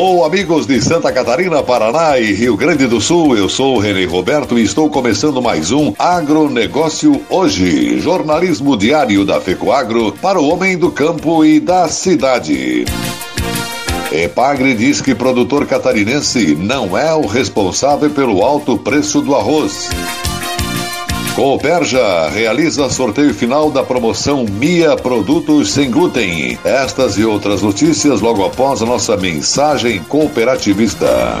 Alô, amigos de Santa Catarina, Paraná e Rio Grande do Sul. Eu sou o René Roberto e estou começando mais um Agronegócio Hoje, jornalismo diário da FECOAGro para o homem do campo e da cidade. Epagre diz que produtor catarinense não é o responsável pelo alto preço do arroz. Cooperja realiza sorteio final da promoção Mia Produtos Sem Glúten. Estas e outras notícias logo após a nossa mensagem cooperativista.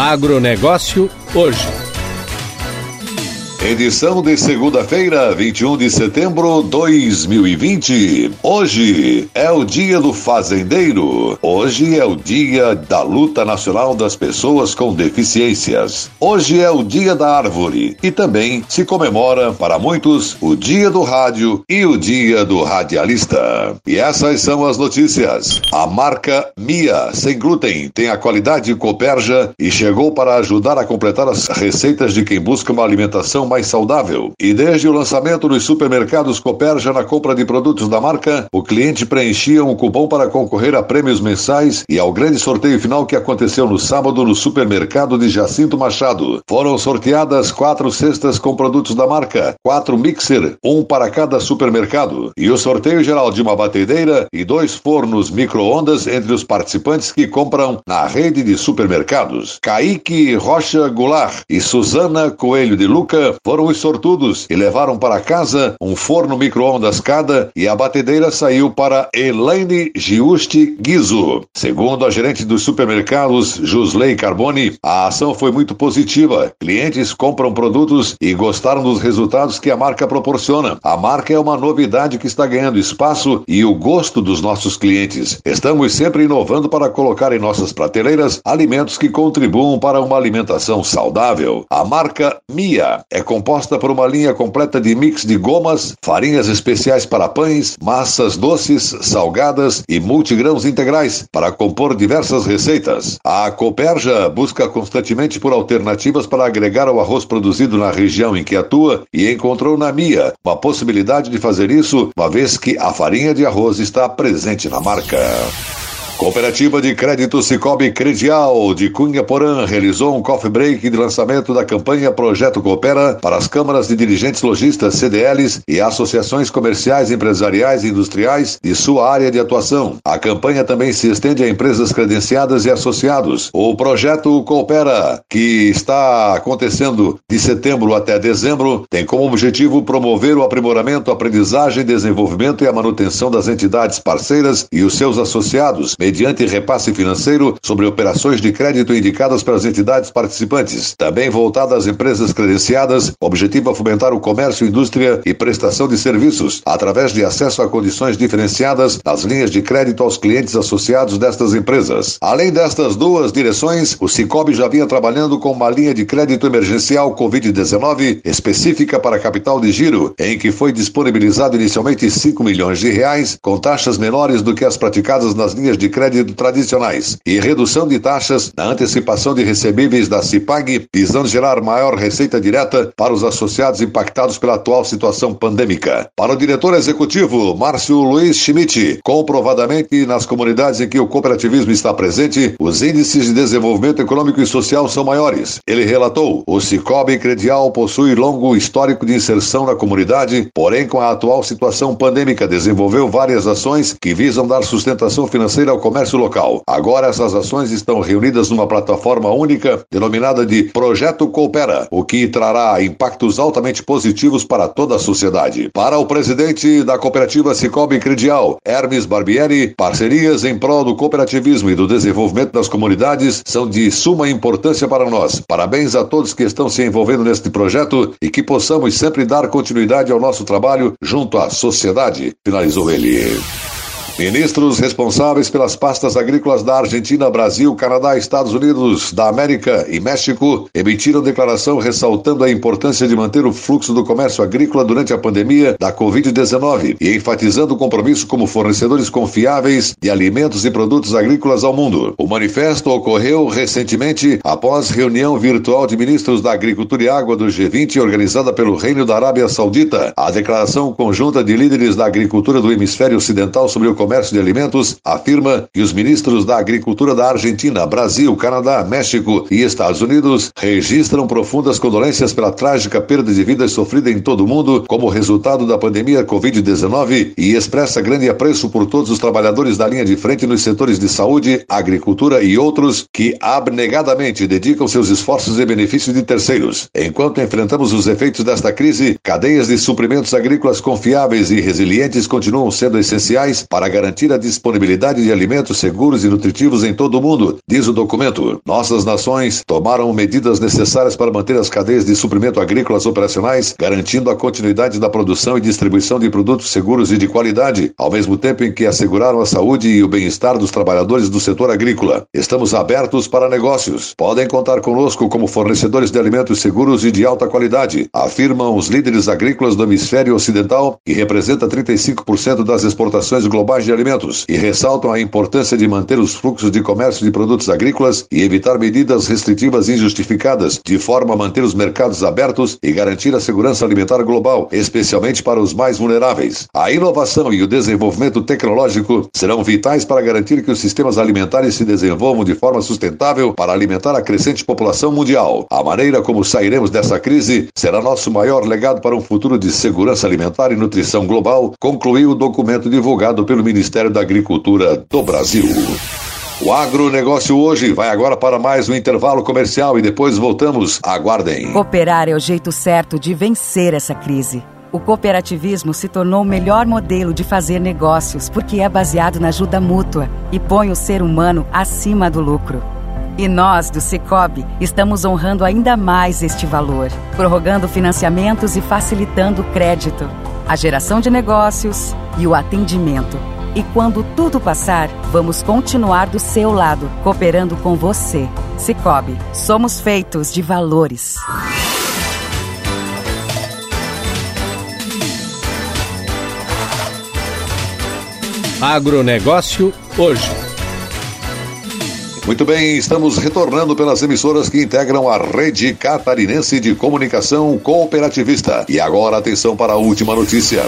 Agronegócio hoje. Edição de segunda-feira, 21 de setembro de 2020. Hoje é o dia do fazendeiro. Hoje é o dia da luta nacional das pessoas com deficiências. Hoje é o dia da árvore e também se comemora para muitos o dia do rádio e o dia do radialista. E essas são as notícias. A marca Mia sem glúten tem a qualidade Coperja e chegou para ajudar a completar as receitas de quem busca uma alimentação mais saudável. E desde o lançamento nos supermercados Coperja na compra de produtos da marca, o cliente preenchia um cupom para concorrer a prêmios mensais e ao grande sorteio final que aconteceu no sábado no supermercado de Jacinto Machado. Foram sorteadas quatro cestas com produtos da marca, quatro mixer, um para cada supermercado, e o sorteio geral de uma batedeira e dois fornos micro-ondas entre os participantes que compram na rede de supermercados. Kaique Rocha Goulart e Suzana Coelho de Luca foram os sortudos e levaram para casa um forno micro-ondas cada e a batedeira saiu para Elaine Giusti Guizo. Segundo a gerente dos supermercados, Jusley Carboni, a ação foi muito positiva. Clientes compram produtos e gostaram dos resultados que a marca proporciona. A marca é uma novidade que está ganhando espaço e o gosto dos nossos clientes. Estamos sempre inovando para colocar em nossas prateleiras alimentos que contribuam para uma alimentação saudável. A marca Mia é composta por uma linha completa de mix de gomas, farinhas especiais para pães, massas doces, salgadas e multigrãos integrais para compor diversas receitas. A Coperja busca constantemente por alternativas para agregar ao arroz produzido na região em que atua e encontrou na Mia uma possibilidade de fazer isso, uma vez que a farinha de arroz está presente na marca. Cooperativa de Crédito Cicobi Credial de Cunha Porã realizou um coffee break de lançamento da campanha Projeto Coopera para as câmaras de dirigentes lojistas CDLs e associações comerciais, empresariais e industriais de sua área de atuação. A campanha também se estende a empresas credenciadas e associados. O projeto Coopera, que está acontecendo de setembro até dezembro, tem como objetivo promover o aprimoramento, aprendizagem, desenvolvimento e a manutenção das entidades parceiras e os seus associados, mediante repasse financeiro sobre operações de crédito indicadas pelas entidades participantes. Também voltada às empresas credenciadas, objetivo a fomentar o comércio, indústria e prestação de serviços, através de acesso a condições diferenciadas nas linhas de crédito aos clientes associados destas empresas. Além destas duas direções, o Cicobi já vinha trabalhando com uma linha de crédito emergencial Covid-19 específica para capital de giro, em que foi disponibilizado inicialmente 5 milhões de reais, com taxas menores do que as praticadas nas linhas de crédito crédito tradicionais e redução de taxas na antecipação de recebíveis da CIPAG, visando gerar maior receita direta para os associados impactados pela atual situação pandêmica. Para o diretor executivo, Márcio Luiz Schmidt, comprovadamente nas comunidades em que o cooperativismo está presente, os índices de desenvolvimento econômico e social são maiores. Ele relatou: o Cicobi Credial possui longo histórico de inserção na comunidade, porém, com a atual situação pandêmica, desenvolveu várias ações que visam dar sustentação financeira ao comércio local. Agora essas ações estão reunidas numa plataforma única denominada de Projeto Coopera, o que trará impactos altamente positivos para toda a sociedade. Para o presidente da cooperativa Cicobi Credial, Hermes Barbieri, parcerias em prol do cooperativismo e do desenvolvimento das comunidades são de suma importância para nós. Parabéns a todos que estão se envolvendo neste projeto e que possamos sempre dar continuidade ao nosso trabalho junto à sociedade, finalizou ele. Ministros responsáveis pelas pastas agrícolas da Argentina, Brasil, Canadá, Estados Unidos da América e México emitiram declaração ressaltando a importância de manter o fluxo do comércio agrícola durante a pandemia da Covid-19 e enfatizando o compromisso como fornecedores confiáveis de alimentos e produtos agrícolas ao mundo. O manifesto ocorreu recentemente após reunião virtual de ministros da Agricultura e Água do G20 organizada pelo Reino da Arábia Saudita. A declaração conjunta de líderes da agricultura do hemisfério ocidental sobre o Comércio de Alimentos afirma que os ministros da Agricultura da Argentina, Brasil, Canadá, México e Estados Unidos registram profundas condolências pela trágica perda de vidas sofrida em todo o mundo como resultado da pandemia Covid-19 e expressa grande apreço por todos os trabalhadores da linha de frente nos setores de saúde, agricultura e outros que abnegadamente dedicam seus esforços em benefício de terceiros. Enquanto enfrentamos os efeitos desta crise, cadeias de suprimentos agrícolas confiáveis e resilientes continuam sendo essenciais para garantir a disponibilidade de alimentos seguros e nutritivos em todo o mundo, diz o documento. Nossas nações tomaram medidas necessárias para manter as cadeias de suprimento agrícolas operacionais, garantindo a continuidade da produção e distribuição de produtos seguros e de qualidade, ao mesmo tempo em que asseguraram a saúde e o bem-estar dos trabalhadores do setor agrícola. Estamos abertos para negócios. Podem contar conosco como fornecedores de alimentos seguros e de alta qualidade, afirmam os líderes agrícolas do hemisfério ocidental, que representa 35% das exportações globais de alimentos e ressaltam a importância de manter os fluxos de comércio de produtos agrícolas e evitar medidas restritivas injustificadas, de forma a manter os mercados abertos e garantir a segurança alimentar global, especialmente para os mais vulneráveis. A inovação e o desenvolvimento tecnológico serão vitais para garantir que os sistemas alimentares se desenvolvam de forma sustentável para alimentar a crescente população mundial. A maneira como sairemos dessa crise será nosso maior legado para um futuro de segurança alimentar e nutrição global, concluiu o documento divulgado pelo Ministério da Agricultura do Brasil. O agronegócio hoje vai agora para mais um intervalo comercial e depois voltamos. Aguardem. Cooperar é o jeito certo de vencer essa crise. O cooperativismo se tornou o melhor modelo de fazer negócios porque é baseado na ajuda mútua e põe o ser humano acima do lucro. E nós, do Cicobi, estamos honrando ainda mais este valor, prorrogando financiamentos e facilitando o crédito, a geração de negócios e o atendimento e quando tudo passar, vamos continuar do seu lado, cooperando com você. Cicobi, somos feitos de valores. Agronegócio hoje. Muito bem, estamos retornando pelas emissoras que integram a rede catarinense de comunicação cooperativista. E agora atenção para a última notícia.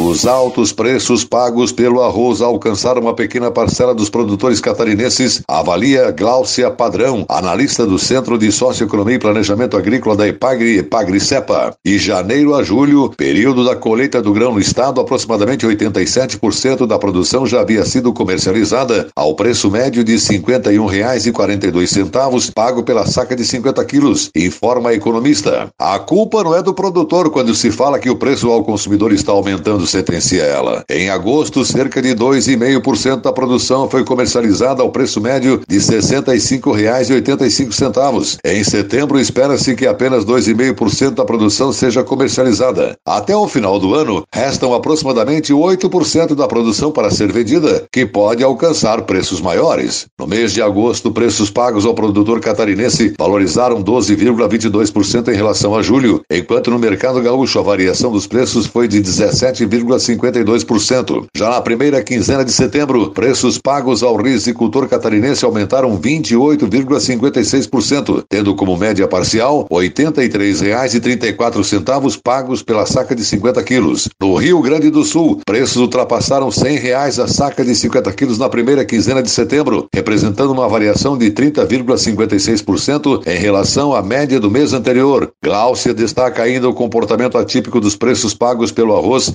Os altos preços pagos pelo arroz alcançaram uma pequena parcela dos produtores catarinenses, avalia Gláucia Padrão, analista do Centro de Socioeconomia e Planejamento Agrícola da Epagri Epagri Cepa. E janeiro a julho, período da colheita do grão no estado, aproximadamente 87% da produção já havia sido comercializada ao preço médio de R$ 51,42, pago pela saca de 50 quilos, informa a economista. A culpa não é do produtor quando se fala que o preço ao consumidor está aumentando sentencia ela. Em agosto, cerca de 2,5% da produção foi comercializada ao preço médio de R$ 65,85. Em setembro, espera-se que apenas 2,5% da produção seja comercializada. Até o final do ano, restam aproximadamente 8% da produção para ser vendida, que pode alcançar preços maiores. No mês de agosto, preços pagos ao produtor catarinense valorizaram 12,22% em relação a julho, enquanto no mercado gaúcho a variação dos preços foi de 17 7,52%. Já na primeira quinzena de setembro, preços pagos ao risicultor catarinense aumentaram 28,56%, tendo como média parcial R$ 83,34 pagos pela saca de 50 quilos. No Rio Grande do Sul, preços ultrapassaram 100 reais a saca de 50 quilos na primeira quinzena de setembro, representando uma variação de 30,56% em relação à média do mês anterior. Gláucia destaca ainda o comportamento atípico dos preços pagos pelo arroz,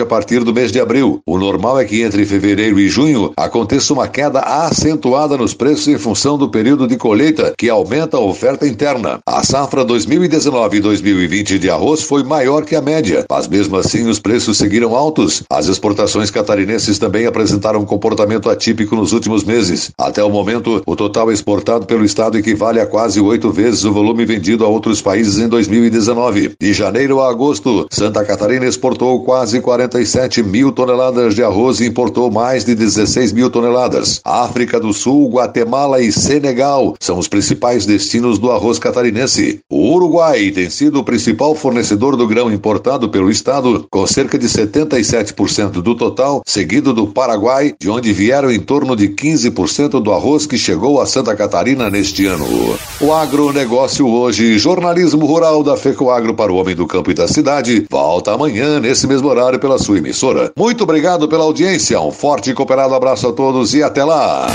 a partir do mês de abril. O normal é que entre fevereiro e junho aconteça uma queda acentuada nos preços em função do período de colheita, que aumenta a oferta interna. A safra 2019 e 2020 de arroz foi maior que a média, mas mesmo assim os preços seguiram altos. As exportações catarinenses também apresentaram um comportamento atípico nos últimos meses. Até o momento, o total exportado pelo estado equivale a quase oito vezes o volume vendido a outros países em 2019. De janeiro a agosto, Santa Catarina exportou quase 47 mil toneladas de arroz e importou mais de 16 mil toneladas. África do Sul, Guatemala e Senegal são os principais destinos do arroz catarinense. O Uruguai tem sido o principal fornecedor do grão importado pelo estado, com cerca de 77% do total, seguido do Paraguai, de onde vieram em torno de 15% do arroz que chegou a Santa Catarina neste ano. O agronegócio hoje, jornalismo rural da FECOAGro para o homem do campo e da cidade, volta amanhã nesse mesmo horário pela sua emissora. Muito obrigado pela audiência, um forte e cooperado abraço a todos e até lá!